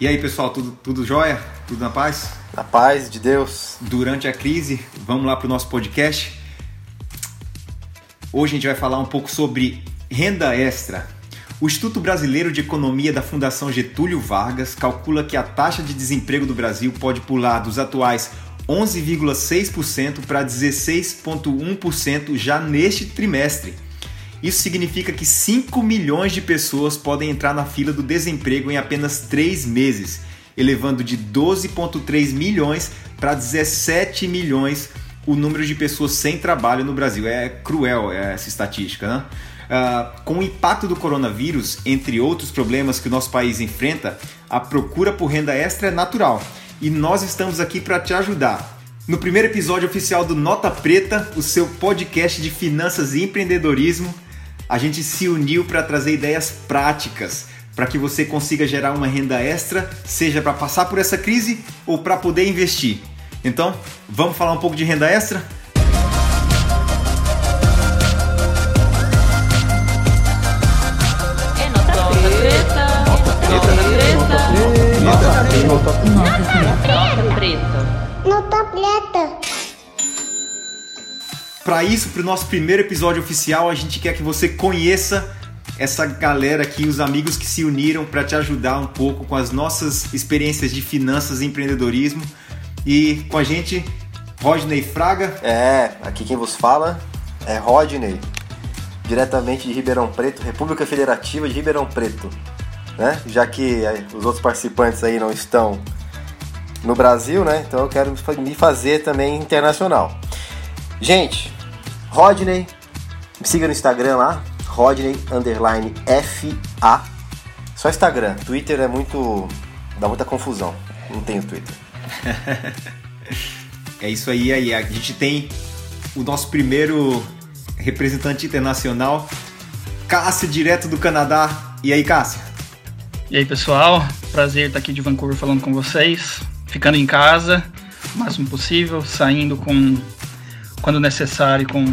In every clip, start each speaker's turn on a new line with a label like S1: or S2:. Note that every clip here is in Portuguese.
S1: E aí, pessoal, tudo, tudo jóia? Tudo na paz?
S2: Na paz de Deus.
S1: Durante a crise, vamos lá para o nosso podcast. Hoje a gente vai falar um pouco sobre renda extra. O Instituto Brasileiro de Economia da Fundação Getúlio Vargas calcula que a taxa de desemprego do Brasil pode pular dos atuais 11,6% para 16,1% já neste trimestre. Isso significa que 5 milhões de pessoas podem entrar na fila do desemprego em apenas 3 meses, elevando de 12,3 milhões para 17 milhões o número de pessoas sem trabalho no Brasil. É cruel essa estatística, né? Uh, com o impacto do coronavírus, entre outros problemas que o nosso país enfrenta, a procura por renda extra é natural e nós estamos aqui para te ajudar. No primeiro episódio oficial do Nota Preta, o seu podcast de finanças e empreendedorismo, a gente se uniu para trazer ideias práticas para que você consiga gerar uma renda extra, seja para passar por essa crise ou para poder investir. Então, vamos falar um pouco de renda extra?
S3: É nota preta. Nota preta.
S1: Para isso, para o nosso primeiro episódio oficial, a gente quer que você conheça essa galera aqui, os amigos que se uniram para te ajudar um pouco com as nossas experiências de finanças e empreendedorismo. E com a gente, Rodney Fraga.
S2: É, aqui quem vos fala é Rodney, diretamente de Ribeirão Preto, República Federativa de Ribeirão Preto. Né? Já que é, os outros participantes aí não estão no Brasil, né? Então eu quero me fazer também internacional. Gente, Rodney, me siga no Instagram lá, Rodney underline FA. Só Instagram, Twitter é muito. dá muita confusão. Não tenho Twitter.
S1: é isso aí, aí. A gente tem o nosso primeiro representante internacional, Cássio, direto do Canadá. E aí, Cássio?
S4: E aí, pessoal? Prazer estar aqui de Vancouver falando com vocês. Ficando em casa, o máximo possível, saindo com quando necessário com,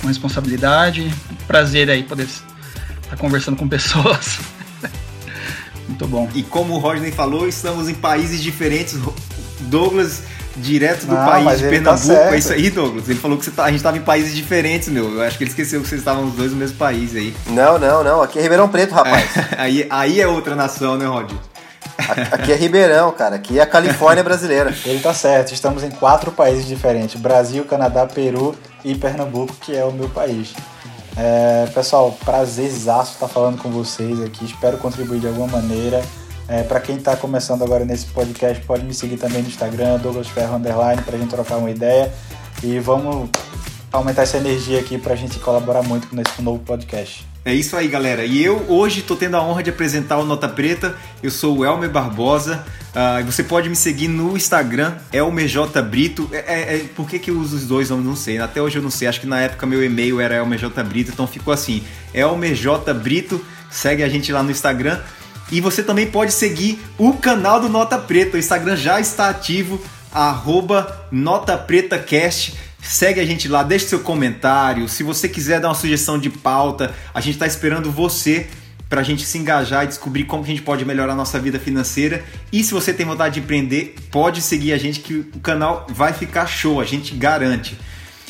S4: com responsabilidade. Prazer aí poder estar conversando com pessoas. Muito bom.
S1: E como o Rodney falou, estamos em países diferentes. Douglas, direto do país de Pernambuco.
S2: Tá
S1: é isso aí, Douglas. Ele falou que tá, a gente estava em países diferentes, meu. Eu acho que ele esqueceu que vocês estavam os dois no mesmo país aí.
S2: Não, não, não. Aqui é Ribeirão Preto, rapaz.
S1: aí, aí é outra nação, né, Rod?
S2: Aqui é Ribeirão, cara. Aqui é a Califórnia brasileira.
S5: Ele tá certo. Estamos em quatro países diferentes: Brasil, Canadá, Peru e Pernambuco, que é o meu país. É, pessoal, prazerzaço estar falando com vocês aqui. Espero contribuir de alguma maneira. É, para quem está começando agora nesse podcast, pode me seguir também no Instagram, Douglas Ferro Underline, para gente trocar uma ideia. E vamos aumentar essa energia aqui para a gente colaborar muito nesse novo podcast.
S1: É isso aí, galera. E eu hoje estou tendo a honra de apresentar o Nota Preta. Eu sou o Elmer Barbosa. Uh, você pode me seguir no Instagram, elmerjbrito. É, é, é, por que, que eu uso os dois nomes? Não sei. Até hoje eu não sei. Acho que na época meu e-mail era elmerjbrito, então ficou assim: elmerjbrito. Segue a gente lá no Instagram. E você também pode seguir o canal do Nota Preta. O Instagram já está ativo, arroba NotaPretaCast. Segue a gente lá, deixe seu comentário. Se você quiser dar uma sugestão de pauta, a gente está esperando você para a gente se engajar e descobrir como a gente pode melhorar a nossa vida financeira. E se você tem vontade de empreender, pode seguir a gente que o canal vai ficar show, a gente garante.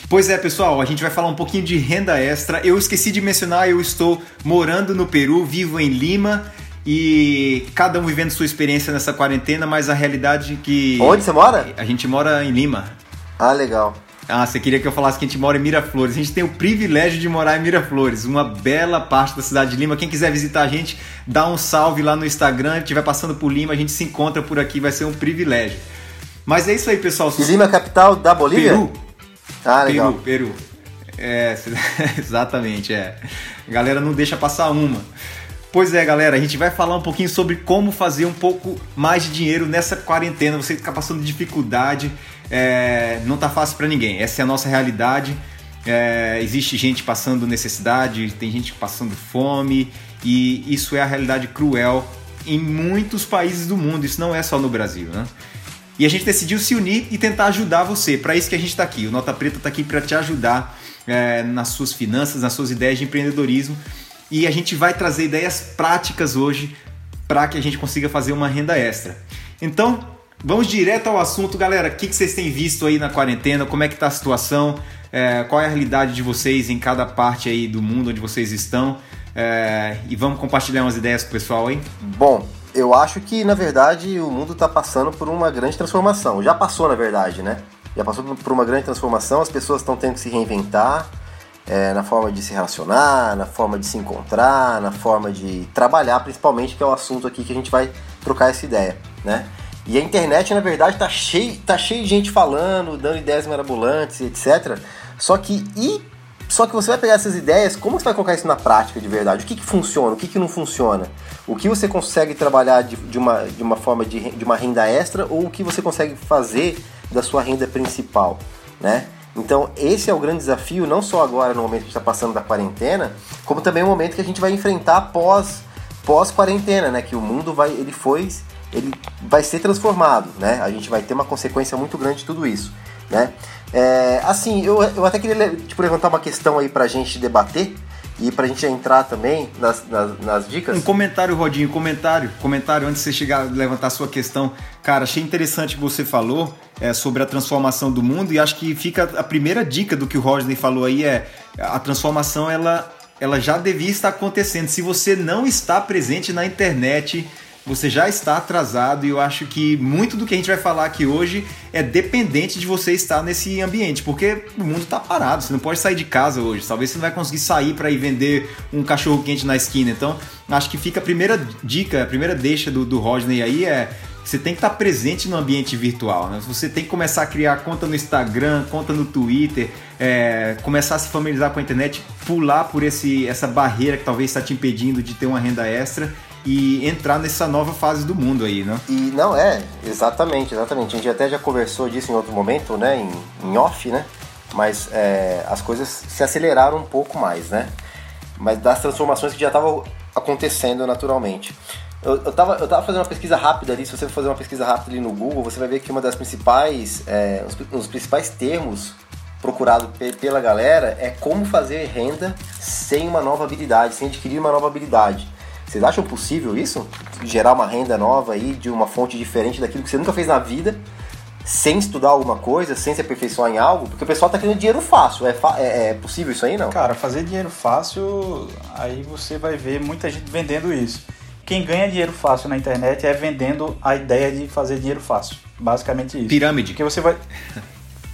S1: Pois é, pessoal, a gente vai falar um pouquinho de renda extra. Eu esqueci de mencionar, eu estou morando no Peru, vivo em Lima e cada um vivendo sua experiência nessa quarentena, mas a realidade é que.
S2: Onde você mora?
S1: A gente mora em Lima.
S2: Ah, legal.
S1: Ah, você queria que eu falasse que a gente mora em Miraflores. A gente tem o privilégio de morar em Miraflores, uma bela parte da cidade de Lima. Quem quiser visitar a gente, dá um salve lá no Instagram. Se estiver passando por Lima, a gente se encontra por aqui, vai ser um privilégio. Mas é isso aí, pessoal.
S2: Lima é capital da Bolívia?
S1: Peru.
S2: Ah, legal.
S1: Peru, Peru. É, exatamente, é. A galera não deixa passar uma. Pois é, galera, a gente vai falar um pouquinho sobre como fazer um pouco mais de dinheiro nessa quarentena. Você ficar passando dificuldade, é, não tá fácil para ninguém. Essa é a nossa realidade. É, existe gente passando necessidade, tem gente passando fome e isso é a realidade cruel em muitos países do mundo. Isso não é só no Brasil, né? E a gente decidiu se unir e tentar ajudar você. Para isso que a gente está aqui. O Nota Preta está aqui para te ajudar é, nas suas finanças, nas suas ideias de empreendedorismo. E a gente vai trazer ideias práticas hoje para que a gente consiga fazer uma renda extra. Então, vamos direto ao assunto, galera. O que, vocês têm visto aí na quarentena? Como é que tá a situação? É, qual é a realidade de vocês em cada parte aí do mundo onde vocês estão? É, e vamos compartilhar umas ideias com o pessoal aí?
S2: Bom, eu acho que na verdade o mundo está passando por uma grande transformação. Já passou, na verdade, né? Já passou por uma grande transformação, as pessoas estão tendo que se reinventar é, na forma de se relacionar, na forma de se encontrar, na forma de trabalhar, principalmente, que é o assunto aqui que a gente vai trocar essa ideia, né? E a internet, na verdade, tá cheio, tá cheio de gente falando, dando ideias mirabolantes, etc. Só que e só que você vai pegar essas ideias, como você vai colocar isso na prática de verdade? O que, que funciona, o que, que não funciona? O que você consegue trabalhar de, de uma, de uma forma de, de uma renda extra ou o que você consegue fazer da sua renda principal, né? Então, esse é o grande desafio, não só agora no momento que está passando da quarentena, como também o momento que a gente vai enfrentar pós pós quarentena, né? Que o mundo vai ele foi ele vai ser transformado, né? A gente vai ter uma consequência muito grande de tudo isso, né? É, assim, eu, eu até queria tipo, levantar uma questão aí pra gente debater e pra gente entrar também nas, nas, nas dicas.
S1: Um comentário, Rodinho, comentário, comentário antes de você chegar levantar a sua questão. Cara, achei interessante o que você falou é, sobre a transformação do mundo e acho que fica a primeira dica do que o Rodney falou aí é a transformação ela, ela já devia estar acontecendo. Se você não está presente na internet, você já está atrasado e eu acho que muito do que a gente vai falar aqui hoje é dependente de você estar nesse ambiente, porque o mundo está parado, você não pode sair de casa hoje, talvez você não vai conseguir sair para ir vender um cachorro quente na esquina. Então, acho que fica a primeira dica, a primeira deixa do, do Rodney aí é você tem que estar presente no ambiente virtual. Né? Você tem que começar a criar conta no Instagram, conta no Twitter, é, começar a se familiarizar com a internet, pular por esse, essa barreira que talvez está te impedindo de ter uma renda extra e entrar nessa nova fase do mundo aí, né?
S2: E não é, exatamente, exatamente. A gente até já conversou disso em outro momento, né? Em, em off, né? Mas é, as coisas se aceleraram um pouco mais, né? Mas das transformações que já estavam acontecendo naturalmente. Eu, eu, tava, eu tava fazendo uma pesquisa rápida ali, se você for fazer uma pesquisa rápida ali no Google, você vai ver que uma das principais, é, os, os principais termos procurado pela galera é como fazer renda sem uma nova habilidade, sem adquirir uma nova habilidade. Vocês acham possível isso? Gerar uma renda nova aí de uma fonte diferente daquilo que você nunca fez na vida, sem estudar alguma coisa, sem se aperfeiçoar em algo? Porque o pessoal tá querendo dinheiro fácil. É, é, é possível isso aí, não?
S5: Cara, fazer dinheiro fácil, aí você vai ver muita gente vendendo isso. Quem ganha dinheiro fácil na internet é vendendo a ideia de fazer dinheiro fácil. Basicamente isso.
S1: Pirâmide.
S5: Porque você vai.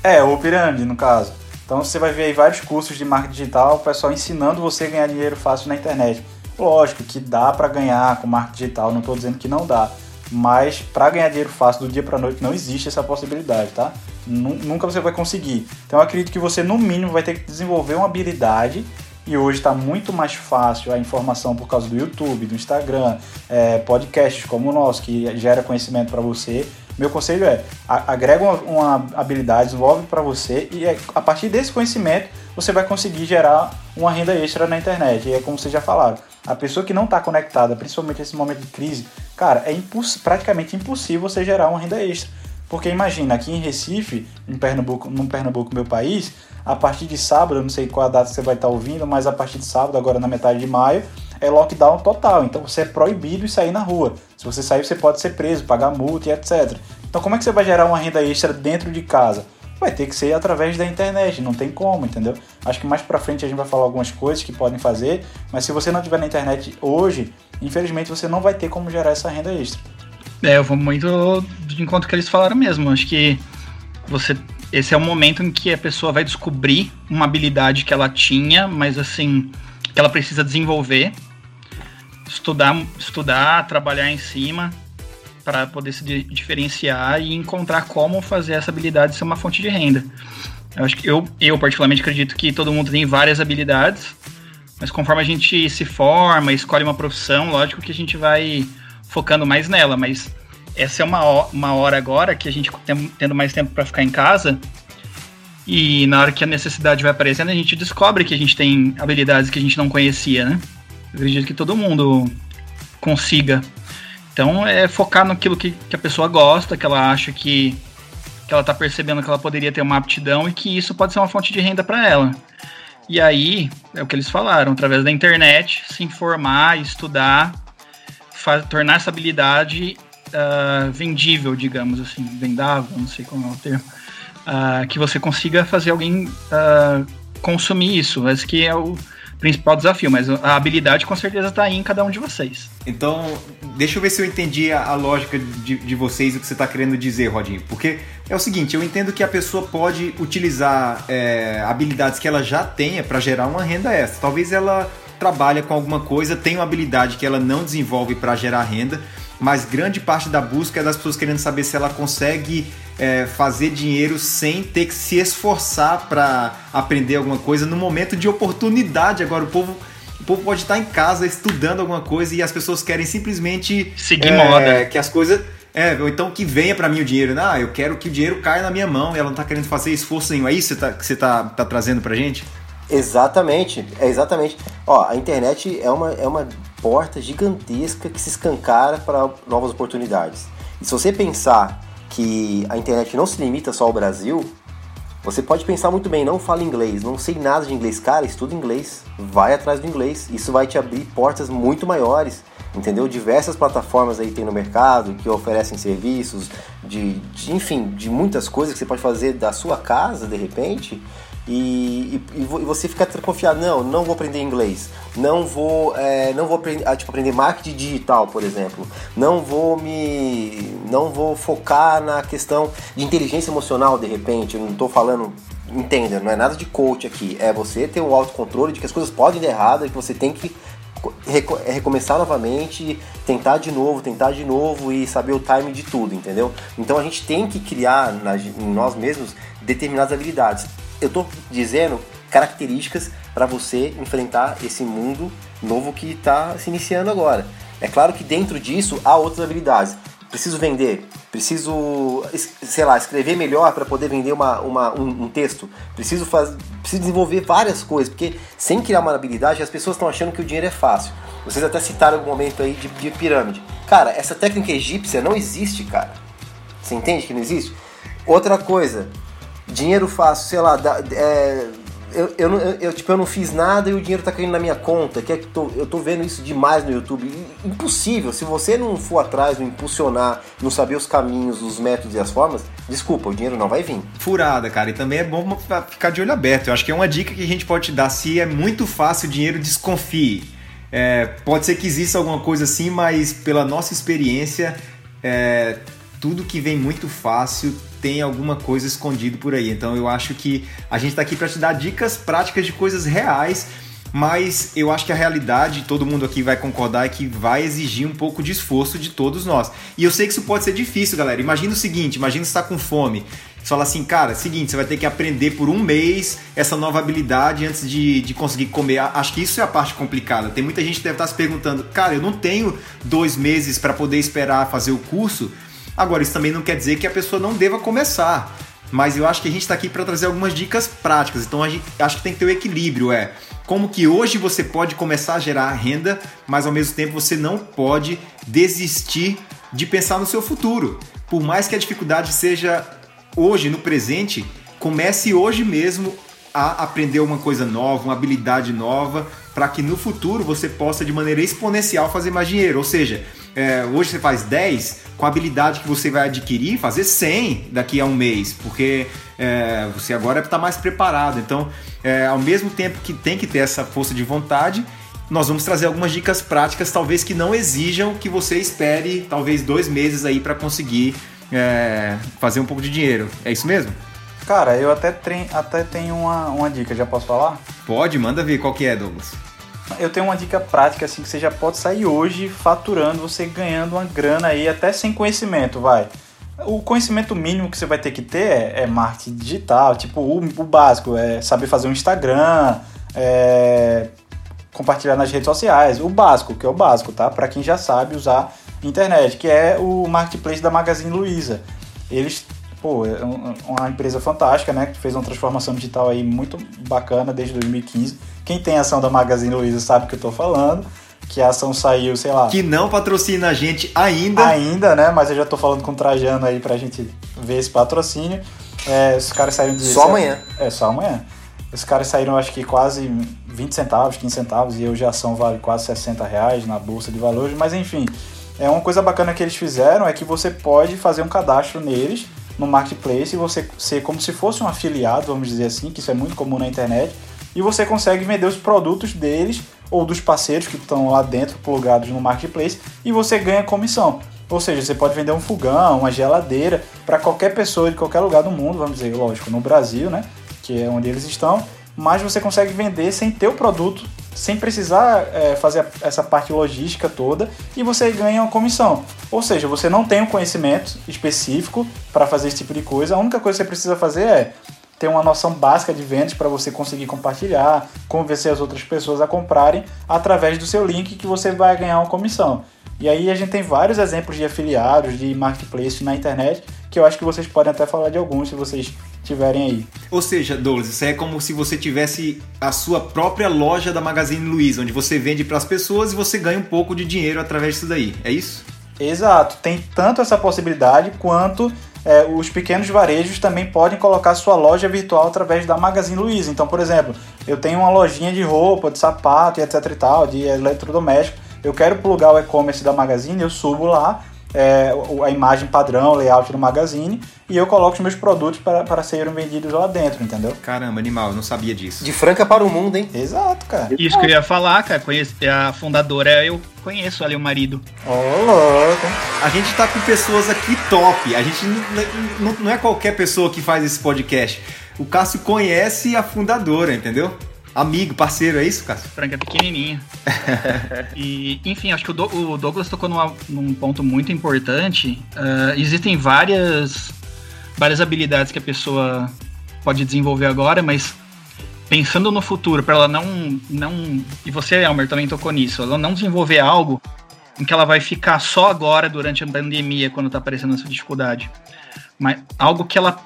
S5: É, ou pirâmide, no caso. Então você vai ver aí vários cursos de marketing digital, o pessoal ensinando você a ganhar dinheiro fácil na internet. Lógico que dá para ganhar com marketing digital, não estou dizendo que não dá. Mas para ganhar dinheiro fácil do dia para noite não existe essa possibilidade, tá? Nunca você vai conseguir. Então eu acredito que você no mínimo vai ter que desenvolver uma habilidade e hoje está muito mais fácil a informação por causa do YouTube, do Instagram, é, podcasts como o nosso que gera conhecimento para você. Meu conselho é agrega uma, uma habilidade, desenvolve para você e é, a partir desse conhecimento você vai conseguir gerar uma renda extra na internet. E é como vocês já falaram, a pessoa que não está conectada, principalmente nesse momento de crise, cara, é imposs praticamente impossível você gerar uma renda extra. Porque imagina, aqui em Recife, em Pernambuco, no Pernambuco, meu país, a partir de sábado, eu não sei qual a data você vai estar ouvindo, mas a partir de sábado, agora na metade de maio, é lockdown total. Então você é proibido de sair na rua. Se você sair, você pode ser preso, pagar multa e etc. Então como é que você vai gerar uma renda extra dentro de casa? Vai ter que ser através da internet, não tem como, entendeu? Acho que mais pra frente a gente vai falar algumas coisas que podem fazer, mas se você não tiver na internet hoje, infelizmente você não vai ter como gerar essa renda extra.
S4: É, eu vou muito de encontro que eles falaram mesmo. Acho que você esse é o momento em que a pessoa vai descobrir uma habilidade que ela tinha, mas assim, que ela precisa desenvolver, estudar, estudar, trabalhar em cima para poder se diferenciar e encontrar como fazer essa habilidade ser uma fonte de renda. Eu acho que eu, eu particularmente acredito que todo mundo tem várias habilidades, mas conforme a gente se forma, escolhe uma profissão, lógico que a gente vai focando mais nela, mas essa é uma, uma hora agora que a gente tem, tendo mais tempo para ficar em casa e na hora que a necessidade vai aparecendo, a gente descobre que a gente tem habilidades que a gente não conhecia, né? Eu acredito que todo mundo consiga então é focar naquilo que, que a pessoa gosta, que ela acha que, que ela está percebendo que ela poderia ter uma aptidão e que isso pode ser uma fonte de renda para ela. E aí, é o que eles falaram, através da internet, se informar, estudar, fa- tornar essa habilidade ah, vendível, digamos assim, vendável, não sei qual é o termo, ah, que você consiga fazer alguém ah, consumir isso. Esse que é o principal desafio, mas a habilidade com certeza está aí em cada um de vocês.
S1: Então, deixa eu ver se eu entendi a, a lógica de, de vocês e o que você está querendo dizer, Rodinho. Porque é o seguinte, eu entendo que a pessoa pode utilizar é, habilidades que ela já tenha para gerar uma renda extra. Talvez ela trabalhe com alguma coisa, tenha uma habilidade que ela não desenvolve para gerar renda, mas grande parte da busca é das pessoas querendo saber se ela consegue é, fazer dinheiro sem ter que se esforçar para aprender alguma coisa no momento de oportunidade. Agora, o povo, o povo pode estar em casa estudando alguma coisa e as pessoas querem simplesmente
S4: Seguir
S1: é,
S4: moda.
S1: que as coisas. É, ou então que venha para mim o dinheiro. né? Ah, eu quero que o dinheiro caia na minha mão e ela não tá querendo fazer esforço nenhum. É isso que você tá, você tá, tá trazendo pra gente?
S2: Exatamente, é exatamente. Ó, a internet é uma, é uma porta gigantesca que se escancara para novas oportunidades. E se você pensar que a internet não se limita só ao Brasil, você pode pensar muito bem, não fala inglês, não sei nada de inglês, cara, estuda inglês, vai atrás do inglês. Isso vai te abrir portas muito maiores, entendeu? Diversas plataformas aí tem no mercado que oferecem serviços, de, de enfim, de muitas coisas que você pode fazer da sua casa, de repente, e, e, e vo- você fica confiado, não, não vou aprender inglês, não vou, é, não vou aprender, ah, tipo, aprender marketing digital, por exemplo, não vou me, não vou focar na questão de inteligência emocional, de repente, não estou falando, entenda, não é nada de coach aqui, é você ter o autocontrole de que as coisas podem dar errado e que você tem que é recomeçar novamente, tentar de novo, tentar de novo e saber o time de tudo, entendeu? Então a gente tem que criar em nós mesmos determinadas habilidades. Eu tô dizendo características para você enfrentar esse mundo novo que está se iniciando agora. É claro que dentro disso há outras habilidades. Preciso vender, preciso, sei lá, escrever melhor para poder vender uma, uma- um, um texto. Preciso, faz, preciso desenvolver várias coisas, porque sem criar uma habilidade as pessoas estão achando que o dinheiro é fácil. Vocês até citaram algum momento aí de, de pirâmide. Cara, essa técnica egípcia não existe, cara. Você entende que não existe? Outra coisa, dinheiro fácil, sei lá, dá- é, eu, eu, eu, tipo, eu não fiz nada e o dinheiro tá caindo na minha conta. Que é que tô- eu tô vendo isso demais no YouTube. Impossível. Se você não for atrás, não impulsionar, não saber os caminhos, os métodos e as formas, desculpa, o dinheiro não vai vir.
S1: Furada, cara. E também é bom ficar de olho aberto. Eu acho que é uma dica que a gente pode te dar. Se é muito fácil o dinheiro, desconfie. É, pode ser que exista alguma coisa assim, mas pela nossa experiência, é, tudo que vem muito fácil tem alguma coisa escondido por aí. Então eu acho que a gente tá aqui para te dar dicas práticas de coisas reais. Mas eu acho que a realidade, todo mundo aqui vai concordar, é que vai exigir um pouco de esforço de todos nós. E eu sei que isso pode ser difícil, galera. Imagina o seguinte: imagina você está com fome. Você fala assim, cara, seguinte, você vai ter que aprender por um mês essa nova habilidade antes de, de conseguir comer. Acho que isso é a parte complicada. Tem muita gente que deve estar se perguntando, cara, eu não tenho dois meses para poder esperar fazer o curso. Agora, isso também não quer dizer que a pessoa não deva começar. Mas eu acho que a gente está aqui para trazer algumas dicas práticas. Então a gente, acho que tem que ter o equilíbrio. É como que hoje você pode começar a gerar renda, mas ao mesmo tempo você não pode desistir de pensar no seu futuro. Por mais que a dificuldade seja hoje, no presente, comece hoje mesmo a aprender uma coisa nova, uma habilidade nova, para que no futuro você possa de maneira exponencial fazer mais dinheiro. Ou seja, é, hoje você faz 10, com a habilidade que você vai adquirir, fazer 100 daqui a um mês, porque é, você agora está mais preparado. Então, é, ao mesmo tempo que tem que ter essa força de vontade, nós vamos trazer algumas dicas práticas, talvez que não exijam que você espere talvez dois meses aí para conseguir é, fazer um pouco de dinheiro. É isso mesmo?
S5: Cara, eu até, até tenho uma, uma dica, já posso falar?
S1: Pode, manda ver qual que é, Douglas.
S5: Eu tenho uma dica prática assim que você já pode sair hoje faturando, você ganhando uma grana aí até sem conhecimento, vai. O conhecimento mínimo que você vai ter que ter é, é marketing digital, tipo o, o básico, é saber fazer um Instagram, é, compartilhar nas redes sociais, o básico, que é o básico, tá? Para quem já sabe usar internet, que é o marketplace da Magazine Luiza. Eles, pô, é um- uma empresa fantástica, né? Que fez uma transformação digital aí muito bacana desde 2015. Quem tem ação da Magazine Luiza sabe o que eu tô falando. Que a ação saiu, sei lá,
S1: Que não patrocina a gente ainda.
S5: ainda, né? Mas eu já tô falando com o Trajano aí pra gente ver esse patrocínio. É, os caras saíram de.
S2: Só amanhã.
S5: É, só amanhã. Os caras saíram, acho que quase 20 centavos, 15 centavos, e hoje a ação vale quase 60 reais na bolsa de valores. Mas enfim, é uma coisa bacana que eles fizeram é que você pode fazer um cadastro neles no marketplace e você ser como se fosse um afiliado, vamos dizer assim, que isso é muito comum na internet, e você consegue vender os produtos deles ou dos parceiros que estão lá dentro plugados no marketplace e você ganha comissão. Ou seja, você pode vender um fogão, uma geladeira para qualquer pessoa de qualquer lugar do mundo, vamos dizer, lógico, no Brasil, né, que é onde eles estão, mas você consegue vender sem ter o produto, sem precisar é, fazer essa parte logística toda e você ganha uma comissão. Ou seja, você não tem um conhecimento específico para fazer esse tipo de coisa, a única coisa que você precisa fazer é ter uma noção básica de vendas para você conseguir compartilhar, convencer as outras pessoas a comprarem através do seu link que você vai ganhar uma comissão. E aí a gente tem vários exemplos de afiliados, de marketplace na internet, que eu acho que vocês podem até falar de alguns se vocês tiverem aí.
S1: Ou seja, Douglas, isso é como se você tivesse a sua própria loja da Magazine Luiza, onde você vende para as pessoas e você ganha um pouco de dinheiro através disso daí. É isso?
S5: Exato, tem tanto essa possibilidade quanto é, os pequenos varejos também podem colocar sua loja virtual através da Magazine Luiza. Então, por exemplo, eu tenho uma lojinha de roupa, de sapato e etc e tal, de eletrodoméstico. Eu quero plugar o e-commerce da Magazine, eu subo lá é, a imagem padrão, layout do Magazine, e eu coloco os meus produtos para, para serem vendidos lá dentro, entendeu?
S1: Caramba, animal, eu não sabia disso.
S2: De Franca para o mundo, hein?
S5: Exato, cara.
S4: Isso que eu ia falar, cara. Conheço, a fundadora, eu conheço ali o marido.
S5: Ô, louco.
S1: A gente tá com pessoas aqui top. A gente não, não, não é qualquer pessoa que faz esse podcast. O Cássio conhece a fundadora, entendeu? Amigo, parceiro, é isso, Cássio?
S4: Franca é pequenininha. e, enfim, acho que o, Do- o Douglas tocou numa- num ponto muito importante. Ah, existem várias, várias habilidades que a pessoa pode desenvolver agora, mas pensando no futuro, para ela não, não. E você, Elmer, também tocou nisso. Ela não desenvolver algo em que ela vai ficar só agora durante a pandemia, quando tá aparecendo essa dificuldade. Mas algo que ela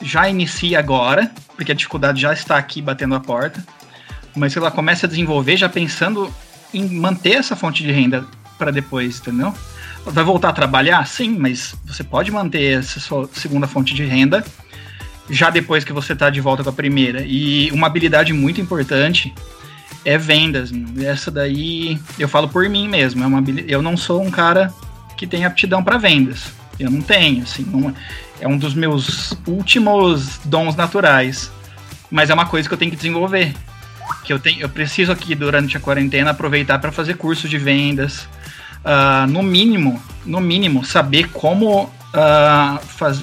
S4: já inicia agora, porque a dificuldade já está aqui batendo a porta mas ela começa a desenvolver já pensando em manter essa fonte de renda para depois, entendeu? Vai voltar a trabalhar? Sim, mas você pode manter essa sua segunda fonte de renda já depois que você está de volta com a primeira. E uma habilidade muito importante é vendas. Essa daí eu falo por mim mesmo. É uma eu não sou um cara que tem aptidão para vendas. Eu não tenho, assim, não- é um dos meus últimos dons naturais. Mas é uma coisa que eu tenho que desenvolver que eu tenho, eu preciso aqui durante a quarentena aproveitar para fazer cursos de vendas, Ah, no mínimo, no mínimo saber como ah, faz,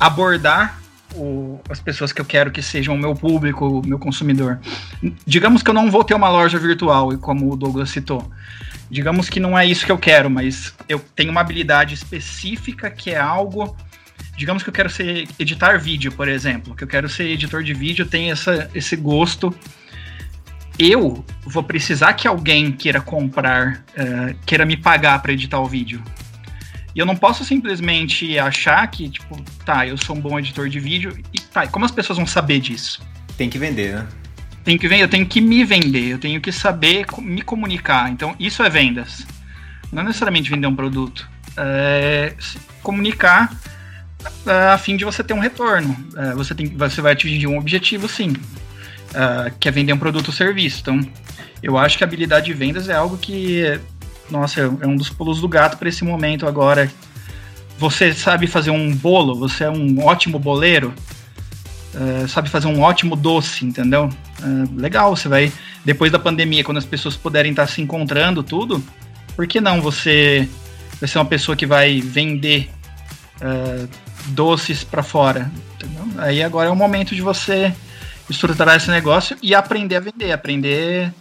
S4: abordar o- as pessoas que eu quero que sejam o meu público, o meu consumidor. Digamos que eu não vou ter uma loja virtual, como o Douglas citou. Digamos que não é isso que eu quero, mas eu tenho uma habilidade específica que é algo digamos que eu quero ser editar vídeo, por exemplo, que eu quero ser editor de vídeo, tenho essa, esse gosto. Eu vou precisar que alguém queira comprar, eh, queira me pagar para editar o vídeo. E eu não posso simplesmente achar que, tipo, tá, eu sou um bom editor de vídeo e tá, e como as pessoas vão saber disso?
S1: Tem que vender, né?
S4: Tem que vender, eu tenho que me vender, eu tenho que saber me comunicar. Então, isso é vendas. Não é necessariamente vender um produto. É comunicar é, a fim de você ter um retorno. É, você, tem, você vai atingir um objetivo, sim. É, que é vender um produto ou serviço. Então, eu acho que a habilidade de vendas é algo que, nossa, é um dos pulos do gato para esse momento agora. Você sabe fazer um bolo, você é um ótimo boleiro, é, sabe fazer um ótimo doce, entendeu? É, legal, você vai. Depois da pandemia, quando as pessoas puderem estar se encontrando, tudo, por que não você vai ser uma pessoa que vai vender é, doces para fora? entendeu? Aí agora é o momento de você estruturar esse negócio e aprender a vender, aprender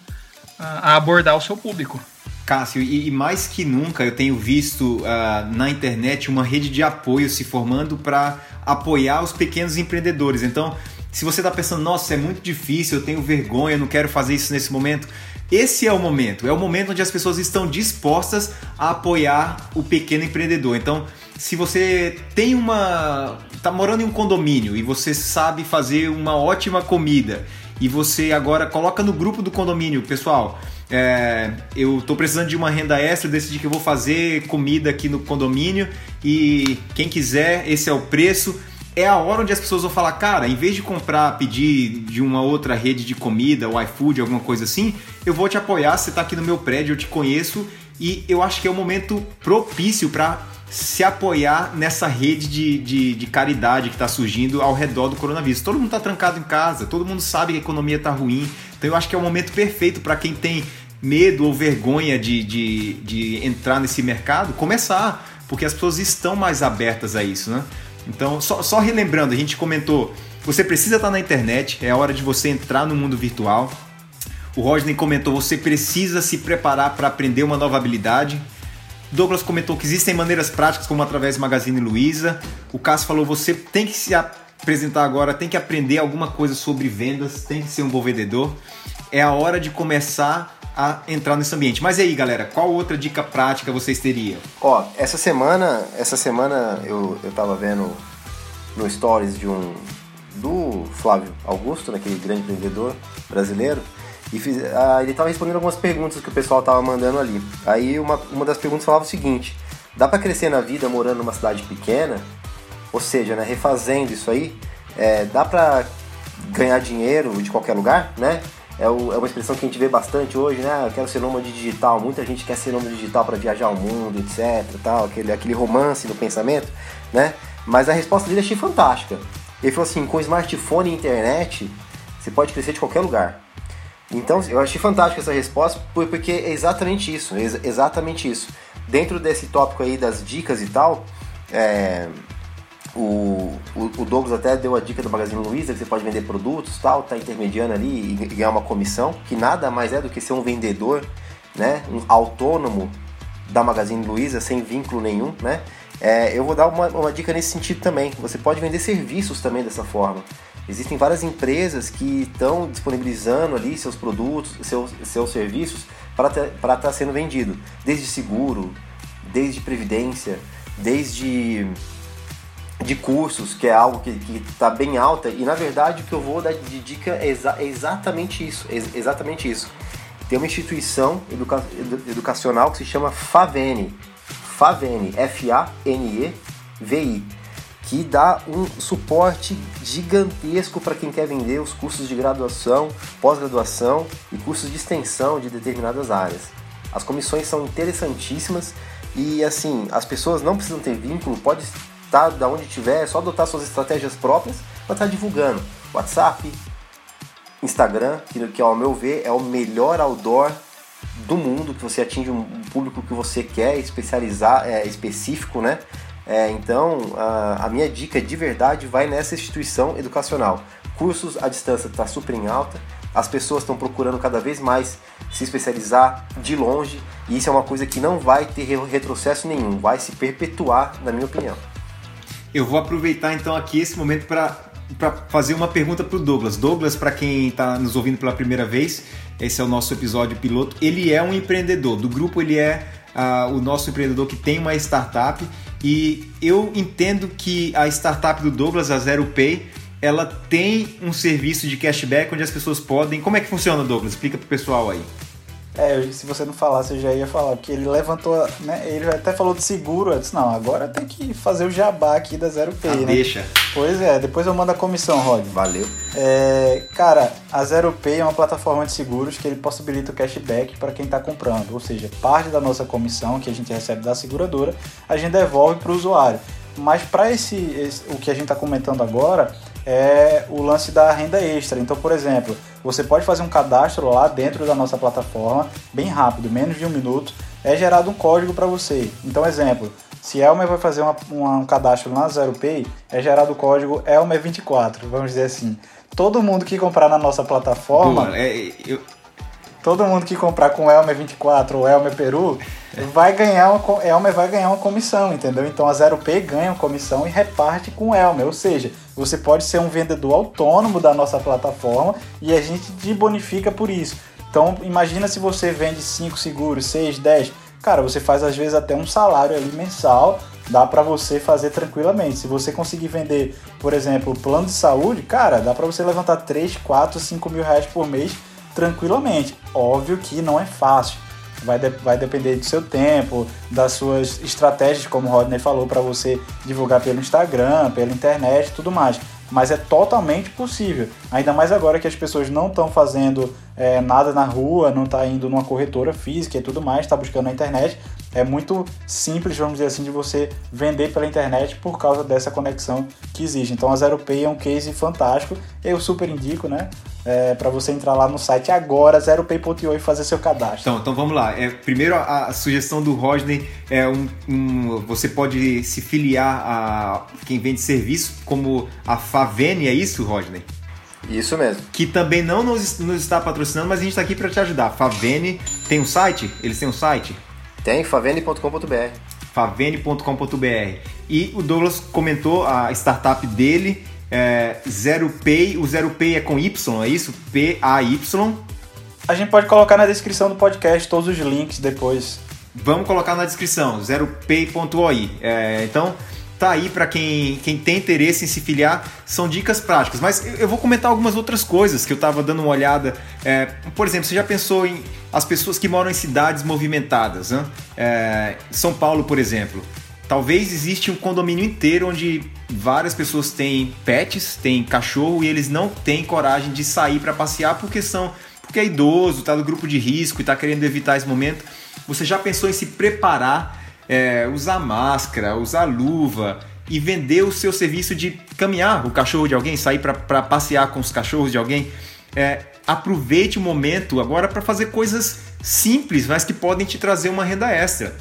S4: a, abordar o seu público.
S1: Cássio, e, e mais que nunca eu tenho visto ah, na internet uma rede de apoio se formando para apoiar os pequenos empreendedores. Então, se você está pensando, nossa, é muito difícil, eu tenho vergonha, eu não quero fazer isso nesse momento, esse é o momento. É o momento onde as pessoas estão dispostas a apoiar o pequeno empreendedor. Então, se você tem uma. tá morando em um condomínio e você sabe fazer uma ótima comida e você agora coloca no grupo do condomínio, pessoal. é, eu tô precisando de uma renda extra, decidi que eu vou fazer comida aqui no condomínio e quem quiser, esse é o preço. É a hora onde as pessoas vão falar, cara, em vez de comprar, pedir de uma outra rede de comida, o iFood, alguma coisa assim, eu vou te apoiar, você está aqui no meu prédio, eu te conheço e eu acho que é o momento propício para se apoiar nessa rede de, de, de caridade que está surgindo ao redor do coronavírus. Todo mundo está trancado em casa, todo mundo sabe que a economia está ruim, então eu acho que é o momento perfeito para quem tem medo ou vergonha de, de, de entrar nesse mercado começar, porque as pessoas estão mais abertas a isso, né? Então, só, só relembrando, a gente comentou, você precisa estar na internet, é hora de você entrar no mundo virtual. O Rodney comentou, você precisa se preparar para aprender uma nova habilidade. Douglas comentou que existem maneiras práticas, como através do Magazine Luiza. O Cássio falou, você tem que se apresentar agora, tem que aprender alguma coisa sobre vendas, tem que ser um bom vendedor. É a hora de começar a entrar nesse ambiente. Mas e aí, galera, qual outra dica prática vocês teriam?
S2: Ó, essa semana, essa semana eu, eu tava vendo no stories de um do Flávio Augusto, naquele grande empreendedor brasileiro, e fiz, ah, ele tava respondendo algumas perguntas que o pessoal tava mandando ali. Aí uma, uma das perguntas falava o seguinte: dá para crescer na vida morando numa cidade pequena? Ou seja, né, refazendo isso aí, é, dá para ganhar dinheiro de qualquer lugar, né? É, o, é, uma expressão que a gente vê bastante hoje, né? Eu quero ser nômade digital. Muita gente quer ser nômade digital para viajar o mundo, etc. Tal, aquele, aquele romance no pensamento, né? Mas a resposta dele achei fantástica. Ele falou assim: com smartphone e internet, você pode crescer de qualquer lugar. Então, eu achei fantástica essa resposta porque é exatamente isso, exatamente isso. Dentro desse tópico aí das dicas e tal, é, o, o, Douglas até deu a dica do Magazine Luiza que você pode vender produtos, tal, tá intermediando ali e ganhar uma comissão, que nada mais é do que ser um vendedor, né, um autônomo da Magazine Luiza sem vínculo nenhum, né? É, eu vou dar uma, uma dica nesse sentido também. Você pode vender serviços também dessa forma. Existem várias empresas que estão disponibilizando ali seus produtos, seus, seus serviços para estar tá sendo vendido, desde seguro, desde previdência, desde de cursos, que é algo que está bem alta, e na verdade o que eu vou dar de dica é, exa é exatamente isso, exatamente isso. Tem uma instituição educa educacional que se chama FAVENI, FAVENI, F-A-N-E-V-I, que dá um suporte gigantesco para quem quer vender os cursos de graduação, pós-graduação e cursos de extensão de determinadas áreas. As comissões são interessantíssimas e assim, as pessoas não precisam ter vínculo, pode tá da onde tiver, é só adotar suas estratégias próprias para estar tá divulgando. WhatsApp, Instagram, que, que ao meu ver é o melhor outdoor do mundo, que você atinge um público que você quer especializar, é, específico, né? É, então, a, a, minha dica de verdade vai nessa instituição educacional. Cursos à distância está super em alta, as pessoas estão procurando cada vez mais se especializar de longe, e isso é uma coisa que não vai ter retrocesso nenhum, vai se perpetuar, na minha opinião.
S1: Eu vou aproveitar então aqui esse momento para para fazer uma pergunta para o Douglas. Douglas, para quem está nos ouvindo pela primeira vez, esse é o nosso episódio piloto. Ele é um empreendedor. Do grupo, ele é uh, o nosso empreendedor que tem uma startup. E eu entendo que a startup do Douglas, a Zero Pay, ela tem um serviço de cashback onde as pessoas podem. Como é que funciona, Douglas? Explica para o pessoal aí.
S5: É, se você não falasse, eu já ia falar, porque ele levantou, né? Ele até falou de seguro, eu disse, não, agora tem que fazer o jabá aqui da Zero Pay, ah, né?
S1: Deixa.
S5: Pois é, depois eu mando a comissão, Rod.
S2: Valeu.
S5: É, cara, a Zero Pay é uma plataforma de seguros que ele possibilita o cashback para quem está comprando, ou seja, parte da nossa comissão que a gente recebe da seguradora, a gente devolve para o usuário. Mas para esse, esse, o que a gente está comentando agora, é o lance da renda extra. Então, por exemplo, você pode fazer um cadastro lá dentro da nossa plataforma, bem rápido, menos de um minuto, é gerado um código para você. Então, exemplo, se Elmer vai fazer uma, uma, um cadastro na ZeroPay, é gerado o código Elmer24, vamos dizer assim. Todo mundo que comprar na nossa plataforma. Boa, é, eu... Todo mundo que comprar com Elmer24 ou Elmer Peru vai ganhar uma, Elmer vai ganhar uma comissão, entendeu? Então a ZeroPay ganha uma comissão e reparte com o Elmer. Ou seja, você pode ser um vendedor autônomo da nossa plataforma e a gente te bonifica por isso. Então, imagina se você vende 5 seguros, 6, 10. Cara, você faz às vezes até um salário ali mensal, dá para você fazer tranquilamente. Se você conseguir vender, por exemplo, o plano de saúde, cara, dá para você levantar 3, 4, 5 mil reais por mês tranquilamente. Óbvio que não é fácil, Vai, de, vai depender do seu tempo, das suas estratégias, como o Rodney falou, para você divulgar pelo Instagram, pela internet tudo mais. Mas é totalmente possível. Ainda mais agora que as pessoas não estão fazendo é, nada na rua, não está indo numa corretora física e tudo mais, está buscando na internet. É muito simples, vamos dizer assim, de você vender pela internet por causa dessa conexão que existe. Então a ZeroPay é um case fantástico. Eu super indico, né? É, para você entrar lá no site agora, zeropay.io e fazer seu cadastro.
S1: Então, então vamos lá. É, primeiro, a, a sugestão do Rodney é um, um, Você pode se filiar a quem vende serviço, como a Favene, é isso, Rodney?
S2: Isso mesmo.
S1: Que também não nos, nos está patrocinando, mas a gente está aqui para te ajudar. Favene tem um site? Eles têm um site?
S2: Tem, favene.com.br.
S1: Favene.com.br. E o Douglas comentou a startup dele, é, Zero Pay. O Zero Pay é com Y, é isso? P-A-Y.
S5: A gente pode colocar na descrição do podcast todos os links depois.
S1: Vamos colocar na descrição, zeropay.oi. É, então, tá aí para quem, quem tem interesse em se filiar, são dicas práticas. Mas eu vou comentar algumas outras coisas que eu estava dando uma olhada. É, por exemplo, você já pensou em as pessoas que moram em cidades movimentadas? Né? É, São Paulo, por exemplo. Talvez existe um condomínio inteiro onde várias pessoas têm pets, têm cachorro e eles não têm coragem de sair para passear porque são porque é idoso, está no grupo de risco e está querendo evitar esse momento. Você já pensou em se preparar é, usar máscara, usar luva e vender o seu serviço de caminhar o cachorro de alguém, sair para passear com os cachorros de alguém. É, aproveite o momento agora para fazer coisas simples, mas que podem te trazer uma renda extra.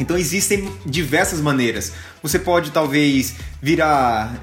S1: Então existem diversas maneiras. Você pode talvez virar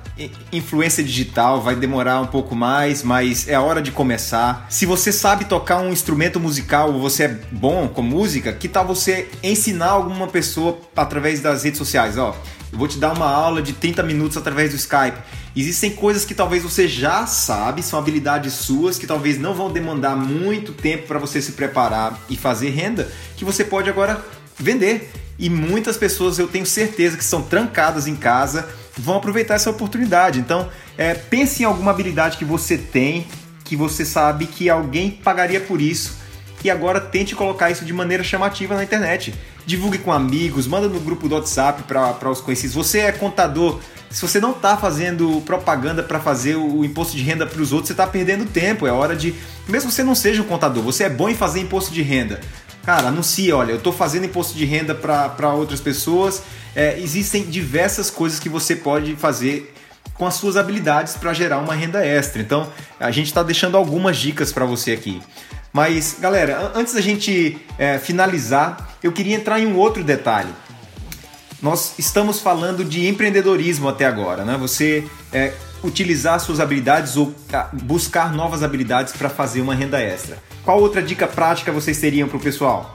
S1: influência digital, vai demorar um pouco mais, mas é a hora de começar. Se você sabe tocar um instrumento musical, ou você é bom com música, que tal você ensinar alguma pessoa através das redes sociais? Ó, eu vou te dar uma aula de 30 minutos através do Skype. Existem coisas que talvez você já sabe, são habilidades suas que talvez não vão demandar muito tempo para você se preparar e fazer renda, que você pode agora vender. E muitas pessoas, eu tenho certeza que são trancadas em casa, vão aproveitar essa oportunidade. Então, é, pense em alguma habilidade que você tem, que você sabe que alguém pagaria por isso. E agora tente colocar isso de maneira chamativa na internet. Divulgue com amigos, manda no grupo do WhatsApp para os conhecidos. Você é contador, se você não está fazendo propaganda para fazer o, imposto de renda para os outros, você está perdendo tempo. É hora de. Mesmo você não seja um contador, você é bom em fazer imposto de renda. Cara, anuncie, olha, eu estou fazendo imposto de renda para outras pessoas. É, existem diversas coisas que você pode fazer com as suas habilidades para gerar uma renda extra. Então, a gente está deixando algumas dicas para você aqui. Mas, galera, antes da gente é, finalizar, eu queria entrar em um outro detalhe. Nós estamos falando de empreendedorismo até agora, né? Você é, utilizar suas habilidades ou ah, buscar novas habilidades para fazer uma renda extra. Qual outra dica prática vocês teriam para o pessoal?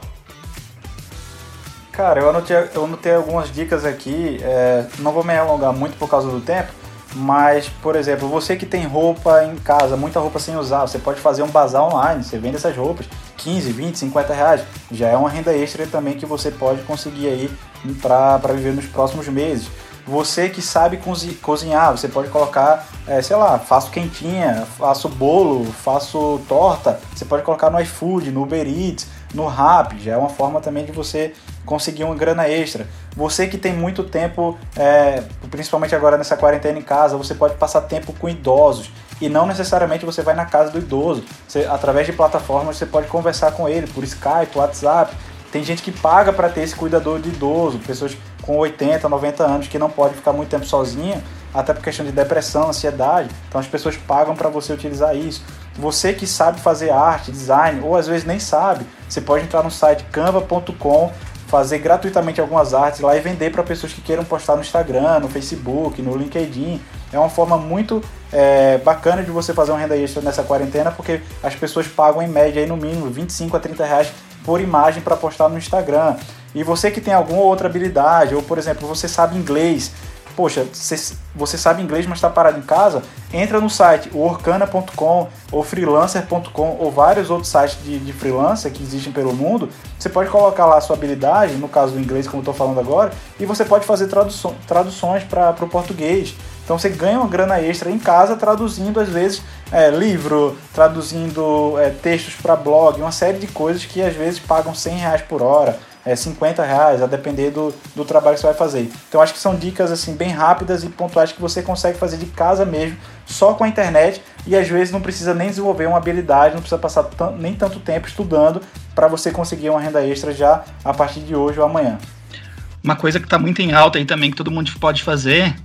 S5: Cara, eu anotei, eu anotei algumas dicas aqui, é, não vou me alongar muito por causa do tempo, mas, por exemplo, você que tem roupa em casa, muita roupa sem usar, você pode fazer um bazar online, você vende essas roupas, 15, 20, 50 reais, já é uma renda extra também que você pode conseguir aí para viver nos próximos meses. Você que sabe cozinhar, você pode colocar, é, sei lá, faço quentinha, faço bolo, faço torta. Você pode colocar no iFood, no Uber Eats, no Rap. Já é uma forma também de você conseguir uma grana extra. Você que tem muito tempo, é, principalmente agora nessa quarentena em casa, você pode passar tempo com idosos e não necessariamente você vai na casa do idoso. Você, através de plataformas você pode conversar com ele por Skype, WhatsApp. Tem gente que paga para ter esse cuidador de idoso, pessoas com 80, 90 anos que não pode ficar muito tempo sozinha, até por questão de depressão, ansiedade. Então as pessoas pagam para você utilizar isso. Você que sabe fazer arte, design, ou às vezes nem sabe, você pode entrar no site canva.com, fazer gratuitamente algumas artes lá e vender para pessoas que queiram postar no Instagram, no Facebook, no LinkedIn. É uma forma muito é, bacana de você fazer uma renda extra nessa quarentena, porque as pessoas pagam em média aí no mínimo 25 a 30 reais por imagem para postar no Instagram. E você que tem alguma outra habilidade, ou por exemplo, você sabe inglês, poxa, você, sabe inglês, mas está parado em casa, entra no site workana.com ou freelancer.com ou vários outros sites de, de freelancer que existem pelo mundo. Você pode colocar lá a sua habilidade, no caso do inglês, como eu estou falando agora, e você pode fazer tradução, traduções para o português. Então você ganha uma grana extra em casa traduzindo, às vezes, é, livro, traduzindo é, textos para blog, uma série de coisas que às vezes pagam 100 reais por hora, é, 50 reais, a depender do, do trabalho que você vai fazer. Então acho que são dicas assim bem rápidas e pontuais que você consegue fazer de casa mesmo, só com a internet e às vezes não precisa nem desenvolver uma habilidade, não precisa passar nem tanto tempo estudando para você conseguir uma renda extra já a partir de hoje ou amanhã.
S4: Uma coisa que está muito em alta aí também que todo mundo pode fazer,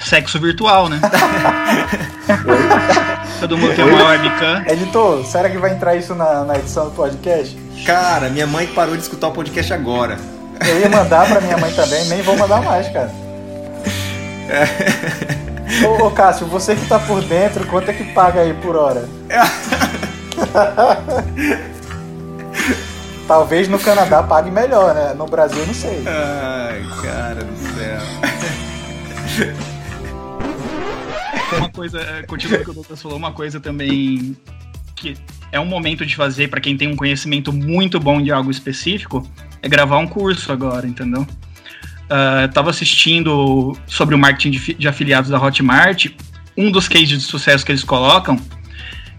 S4: sexo virtual, né? todo mundo tem uma webcam.
S5: Editor, será que vai entrar isso na, na edição do podcast?
S1: Cara, minha mãe parou de escutar o podcast agora.
S5: Eu ia mandar pra minha mãe também, nem vou mandar mais, cara. É. Ô, ô, Cássio, você que tá por dentro, quanto é que paga aí por hora? Talvez no Canadá pague melhor, né? No Brasil não sei.
S1: Ai, cara do céu.
S4: Uma coisa, é, continuando o que o Douglas falou, uma coisa também que é um momento de fazer para quem tem um conhecimento muito bom de algo específico, é gravar um curso agora, entendeu? Uh, tava assistindo sobre o marketing de, de, afiliados da Hotmart. Um dos cases de sucesso que eles colocam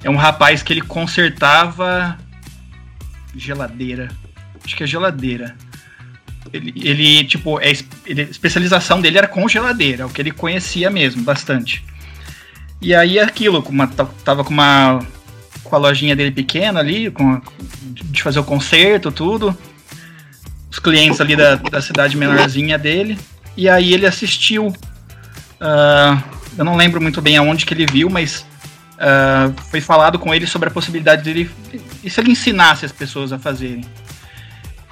S4: é um rapaz que ele consertava geladeira. Acho que é geladeira. Ele, ele tipo, é, ele, especialização dele era com geladeira, o que ele conhecia mesmo, bastante. E aí aquilo, uma, tava com uma com a lojinha dele pequena ali, com de fazer o concerto, tudo. Os clientes ali da, da cidade menorzinha dele. E aí ele assistiu. Uh, eu não lembro muito bem aonde que ele viu, mas uh, foi falado com ele sobre a possibilidade dele. E se ele ensinasse as pessoas a fazerem?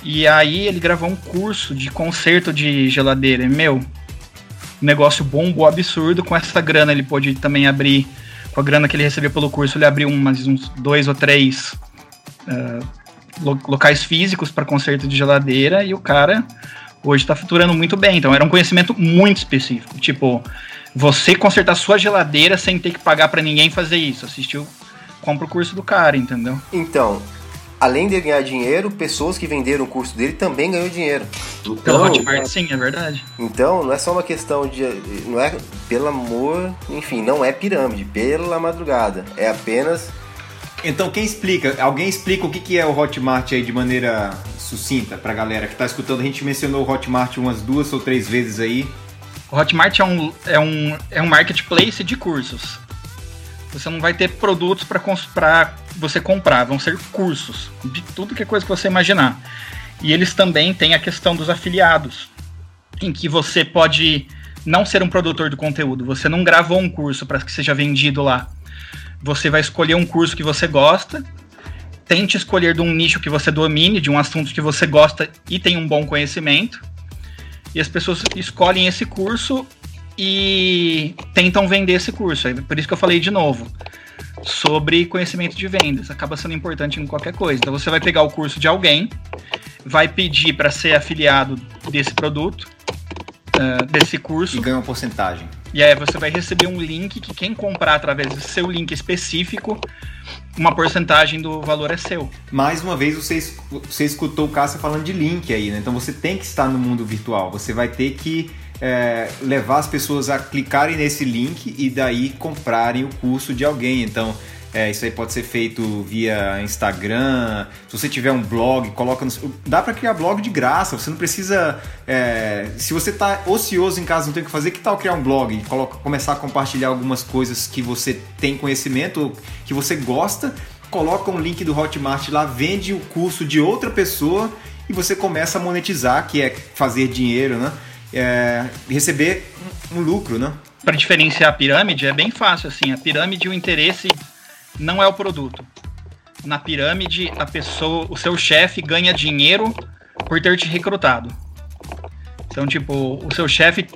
S4: E aí ele gravou um curso de conserto de geladeira. meu, negócio bombou absurdo. Com essa grana ele pôde também abrir com a grana que ele recebeu pelo curso, ele abriu umas, uns dois ou três uh, locais físicos para conserto de geladeira e o cara hoje está faturando muito bem. Então era um conhecimento muito específico. Tipo, você consertar sua geladeira sem ter que pagar para ninguém fazer isso. Assistiu, compra o curso do cara, entendeu?
S2: Então, além de ganhar dinheiro, pessoas que venderam o curso dele também ganham dinheiro.
S4: Então, Pela Hotmart, sim, é verdade.
S2: Então, não é só uma questão de. Não é pelo amor, enfim, não é pirâmide, pela madrugada. É apenas.
S1: Então, quem explica? Alguém explica o que é o Hotmart aí de maneira sucinta pra galera que tá escutando? A gente mencionou o Hotmart umas duas ou três vezes aí.
S4: O Hotmart é um, é um, é um marketplace de cursos. Você não vai ter produtos para você comprar, vão ser cursos de tudo que é coisa que você imaginar. E eles também têm a questão dos afiliados, em que você pode não ser um produtor de conteúdo, você não gravou um curso para que seja vendido lá. Você vai escolher um curso que você gosta, tente escolher de um nicho que você domine, de um assunto que você gosta e tem um bom conhecimento. E as pessoas escolhem esse curso e tentam vender esse curso. É por isso que eu falei de novo sobre conhecimento de vendas. Acaba sendo importante em qualquer coisa. Então você vai pegar o curso de alguém, vai pedir para ser afiliado desse produto, uh, desse curso.
S1: E ganha uma porcentagem.
S4: E aí você vai receber um link que quem comprar através do seu link específico, uma porcentagem do valor é seu.
S1: Mais uma vez, você, você escutou o Cássio falando de link aí, né? Então você tem que estar no mundo virtual. Você vai ter que é, levar as pessoas a clicarem nesse link e daí comprarem o curso de alguém. Então, é, isso aí pode ser feito via Instagram. Se você tiver um blog, coloca no... Dá para criar blog de graça. Você não precisa. É... Se você está ocioso em casa, não tem o que fazer, que tal criar um blog? Coloca... Começar a compartilhar algumas coisas que você tem conhecimento, que você gosta. Coloca um link do Hotmart lá, vende o curso de outra pessoa e você começa a monetizar, que é fazer dinheiro, né? É, receber um, um lucro, né?
S4: Para diferenciar a pirâmide é bem fácil assim. A pirâmide o interesse não é o produto. Na pirâmide a pessoa, o seu chefe ganha dinheiro por ter te recrutado. Então tipo o seu chefe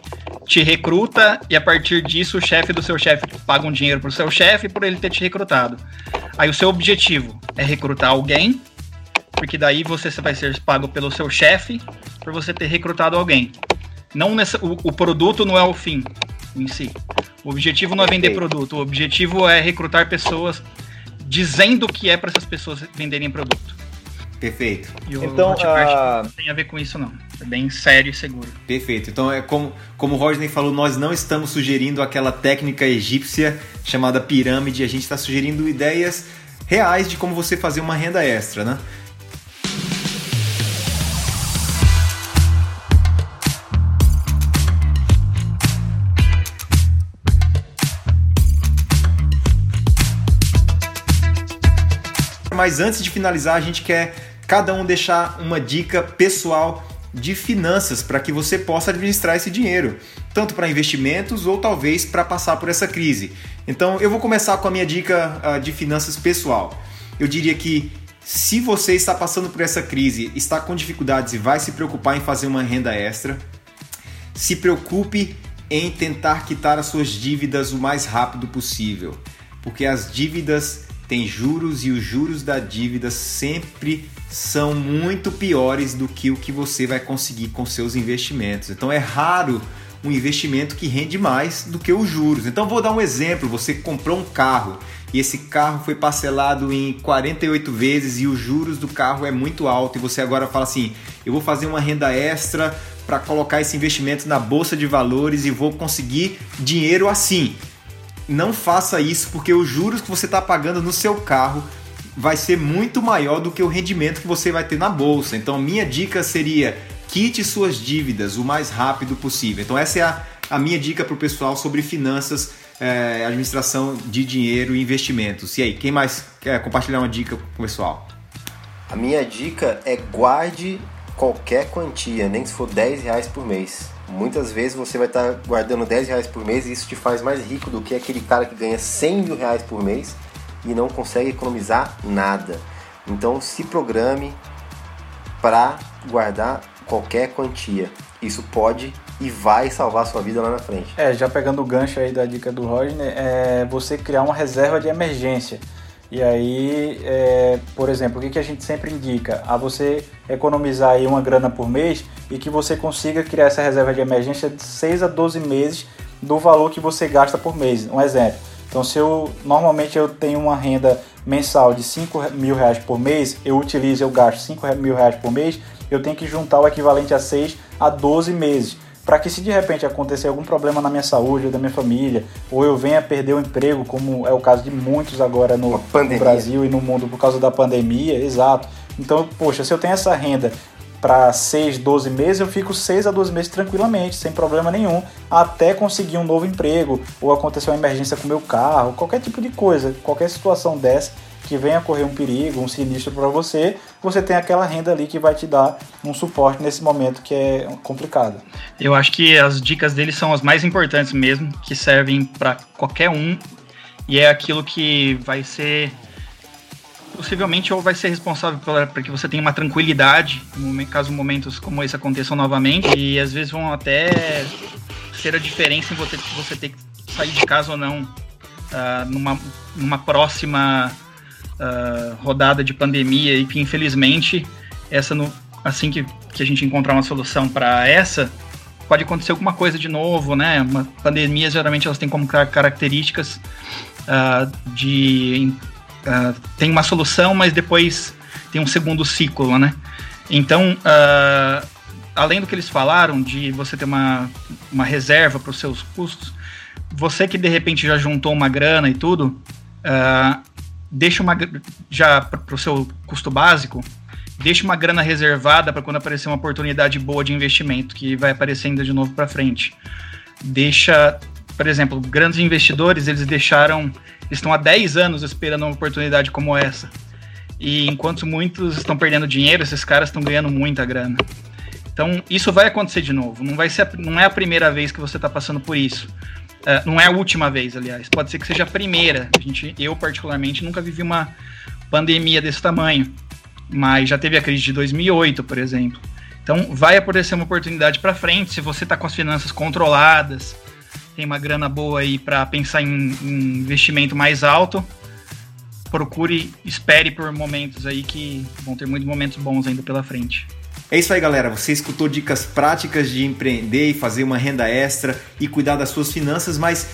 S4: te recruta e a partir disso o chefe do seu chefe paga um dinheiro pro seu chefe por ele ter te recrutado. Aí o seu objetivo é recrutar alguém, porque daí você vai ser pago pelo seu chefe por você ter recrutado alguém. Não nessa, o, o, produto não é o fim em si. O objetivo não é vender produto, o objetivo é recrutar pessoas dizendo que é para essas pessoas venderem produto.
S1: Perfeito.
S4: E o
S6: Então,
S4: Hotmart
S6: ah,
S4: não tem a ver com isso, não. É bem sério e seguro.
S1: Perfeito. Então é como, como o Rodney falou, nós não estamos sugerindo aquela técnica egípcia chamada pirâmide, a gente está sugerindo ideias reais de como você fazer uma renda extra, né? Mas antes de finalizar, a gente quer cada um deixar uma dica pessoal de finanças para que você possa administrar esse dinheiro, tanto para investimentos ou talvez para passar por essa crise. Então, eu vou começar com a minha dica uh, de finanças pessoal. Eu diria que se você está passando por essa crise, está com dificuldades e vai se preocupar em fazer uma renda extra, se preocupe em tentar quitar as suas dívidas o mais rápido possível, porque as dívidas têm juros e os juros da dívida sempre são muito piores do que o que você vai conseguir com seus investimentos. Então é raro um investimento que rende mais do que os juros. Então vou dar um exemplo, você comprou um carro e esse carro foi parcelado em 48 vezes e os juros do carro é muito alto e você agora fala assim: "Eu vou fazer uma renda extra para colocar esse investimento na bolsa de valores e vou conseguir dinheiro assim". Não faça isso porque os juros que você está pagando no seu carro vai ser muito maior do que o rendimento que você vai ter na bolsa. Então, minha dica seria quite suas dívidas o mais rápido possível. Então, essa é a, a minha dica para o pessoal sobre finanças, é, administração de dinheiro e investimentos. E aí, quem mais quer compartilhar uma dica com o pessoal?
S2: A minha dica é guarde qualquer quantia, nem se for 10 reais por mês. Muitas vezes você vai estar guardando 10 reais por mês e isso te faz mais rico do que aquele cara que ganha 100 mil reais por mês e não consegue economizar nada. Então se programe para guardar qualquer quantia. Isso pode e vai salvar sua vida lá na frente.
S5: É, já pegando o gancho aí da dica do Rodney, é você criar uma reserva de emergência. E aí, é, por exemplo, o que, que a gente sempre indica? A você economizar aí uma grana por mês e que você consiga criar essa reserva de emergência de 6 a 12 meses do valor que você gasta por mês. Um exemplo. Então, se eu normalmente eu tenho uma renda mensal de 5 mil reais por mês, eu utilizo, eu gasto 5 mil reais por mês, eu tenho que juntar o equivalente a 6 a 12 meses. Para que se de repente acontecer algum problema na minha saúde ou da minha família, ou eu venha perder o emprego, como é o caso de muitos agora no, no Brasil e no mundo por causa da pandemia, exato. Então, poxa, se eu tenho essa renda para 6, 12 meses, eu fico 6 a 12 meses tranquilamente, sem problema nenhum, até conseguir um novo emprego, ou acontecer uma emergência com o meu carro, qualquer tipo de coisa, qualquer situação dessa que venha correr um perigo, um sinistro para você, você tem aquela renda ali que vai te dar um suporte nesse momento que é complicado.
S4: Eu acho que as dicas dele são as mais importantes mesmo, que servem para qualquer um, e é aquilo que vai ser possivelmente ou vai ser responsável para que você tenha uma tranquilidade caso momentos como esse aconteçam novamente e às vezes vão até ser a diferença em você, você ter que sair de casa ou não uh, numa, numa próxima uh, rodada de pandemia e que infelizmente essa no, assim que, que a gente encontrar uma solução para essa pode acontecer alguma coisa de novo, né? Uma, pandemias geralmente elas têm como características uh, de uh, tem uma solução, mas depois tem um segundo ciclo, né? Então, além do que eles falaram de você ter uma, uma reserva para os seus custos, você que de repente já juntou uma grana e tudo, uh, deixa uma já para o seu custo básico, deixa uma grana reservada para quando aparecer uma oportunidade boa de investimento que vai aparecendo de novo para frente. Deixa, por exemplo, grandes investidores, eles deixaram, estão há 10 anos esperando uma oportunidade como essa. E enquanto muitos estão perdendo dinheiro, esses caras estão ganhando muita grana. Então, isso vai acontecer de novo. Não vai ser, não é a primeira vez que você está passando por isso. Uh, não é a última vez, aliás. Pode ser que seja a primeira. A gente, eu, particularmente, nunca vivi uma pandemia desse tamanho. Mas já teve a crise de 2008, por exemplo. Então, vai aparecer uma oportunidade para frente. Se você está com as finanças controladas, tem uma grana boa aí para pensar em, em investimento mais alto, procure, espere por momentos aí que vão ter muitos momentos bons ainda pela frente.
S1: É isso aí, galera. Você escutou dicas práticas de empreender e fazer uma renda extra e cuidar das suas finanças, mas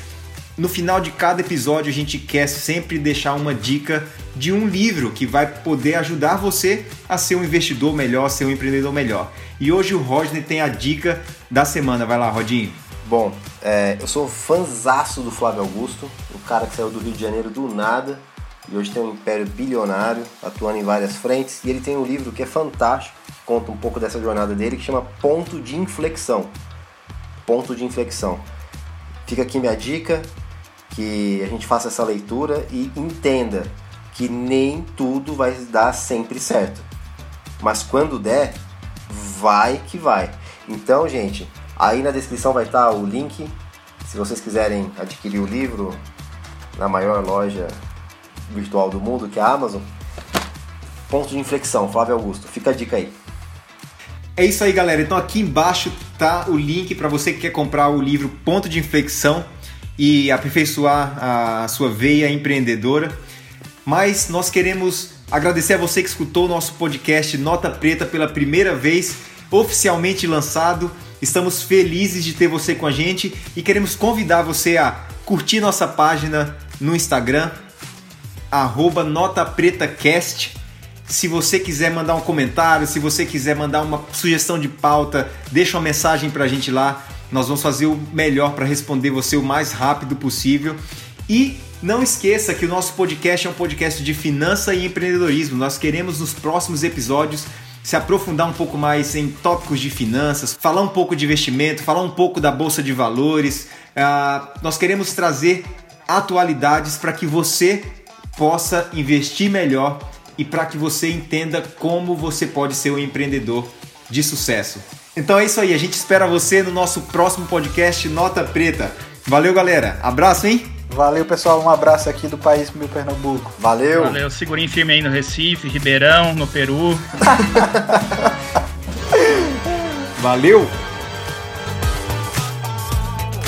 S1: no final de cada episódio a gente quer sempre deixar uma dica de um livro que vai poder ajudar você a ser um investidor melhor, ser um empreendedor melhor. E hoje o Rodney tem a dica da semana. Vai lá, Rodinho.
S2: Bom, é, eu sou fanzaço do Flávio Augusto, o cara que saiu do Rio de Janeiro do nada e hoje tem um império bilionário, atuando em várias frentes. E ele tem um livro que é fantástico, conta um pouco dessa jornada dele, que chama Ponto de Inflexão. Ponto de Inflexão. Fica aqui minha dica, que a gente faça essa leitura e entenda que nem tudo vai dar sempre certo. Mas quando der, vai que vai. Então, gente, aí na descrição vai estar o link. Se vocês quiserem adquirir o livro na maior loja virtual do mundo, que é a Amazon. Ponto de inflexão, Flávio Augusto. Fica a dica aí.
S1: É isso aí, galera. Então aqui embaixo tá o link para você que quer comprar o livro Ponto de Inflexão e aperfeiçoar a sua veia empreendedora. Mas nós queremos agradecer a você que escutou o nosso podcast Nota Preta pela primeira vez, oficialmente lançado. Estamos felizes de ter você com a gente e queremos convidar você a curtir nossa página no Instagram, arroba NotaPretaCast. Se você quiser mandar um comentário, se você quiser mandar uma sugestão de pauta, deixa uma mensagem pra gente lá. Nós vamos fazer o melhor para responder você o mais rápido possível. E não esqueça que o nosso podcast é um podcast de finança e empreendedorismo. Nós queremos nos próximos episódios se aprofundar um pouco mais em tópicos de finanças, falar um pouco de investimento, falar um pouco da bolsa de valores. Uh, nós queremos trazer atualidades para que você possa investir melhor e para que você entenda como você pode ser um empreendedor de sucesso. Então é isso aí, a gente espera você no nosso próximo podcast Nota Preta. Valeu, galera. Abraço, hein?
S5: Valeu, pessoal. Um abraço aqui do país meu Pernambuco.
S2: Valeu.
S4: Valeu, segurinho firme aí no Recife, Ribeirão, no Peru.
S1: Valeu.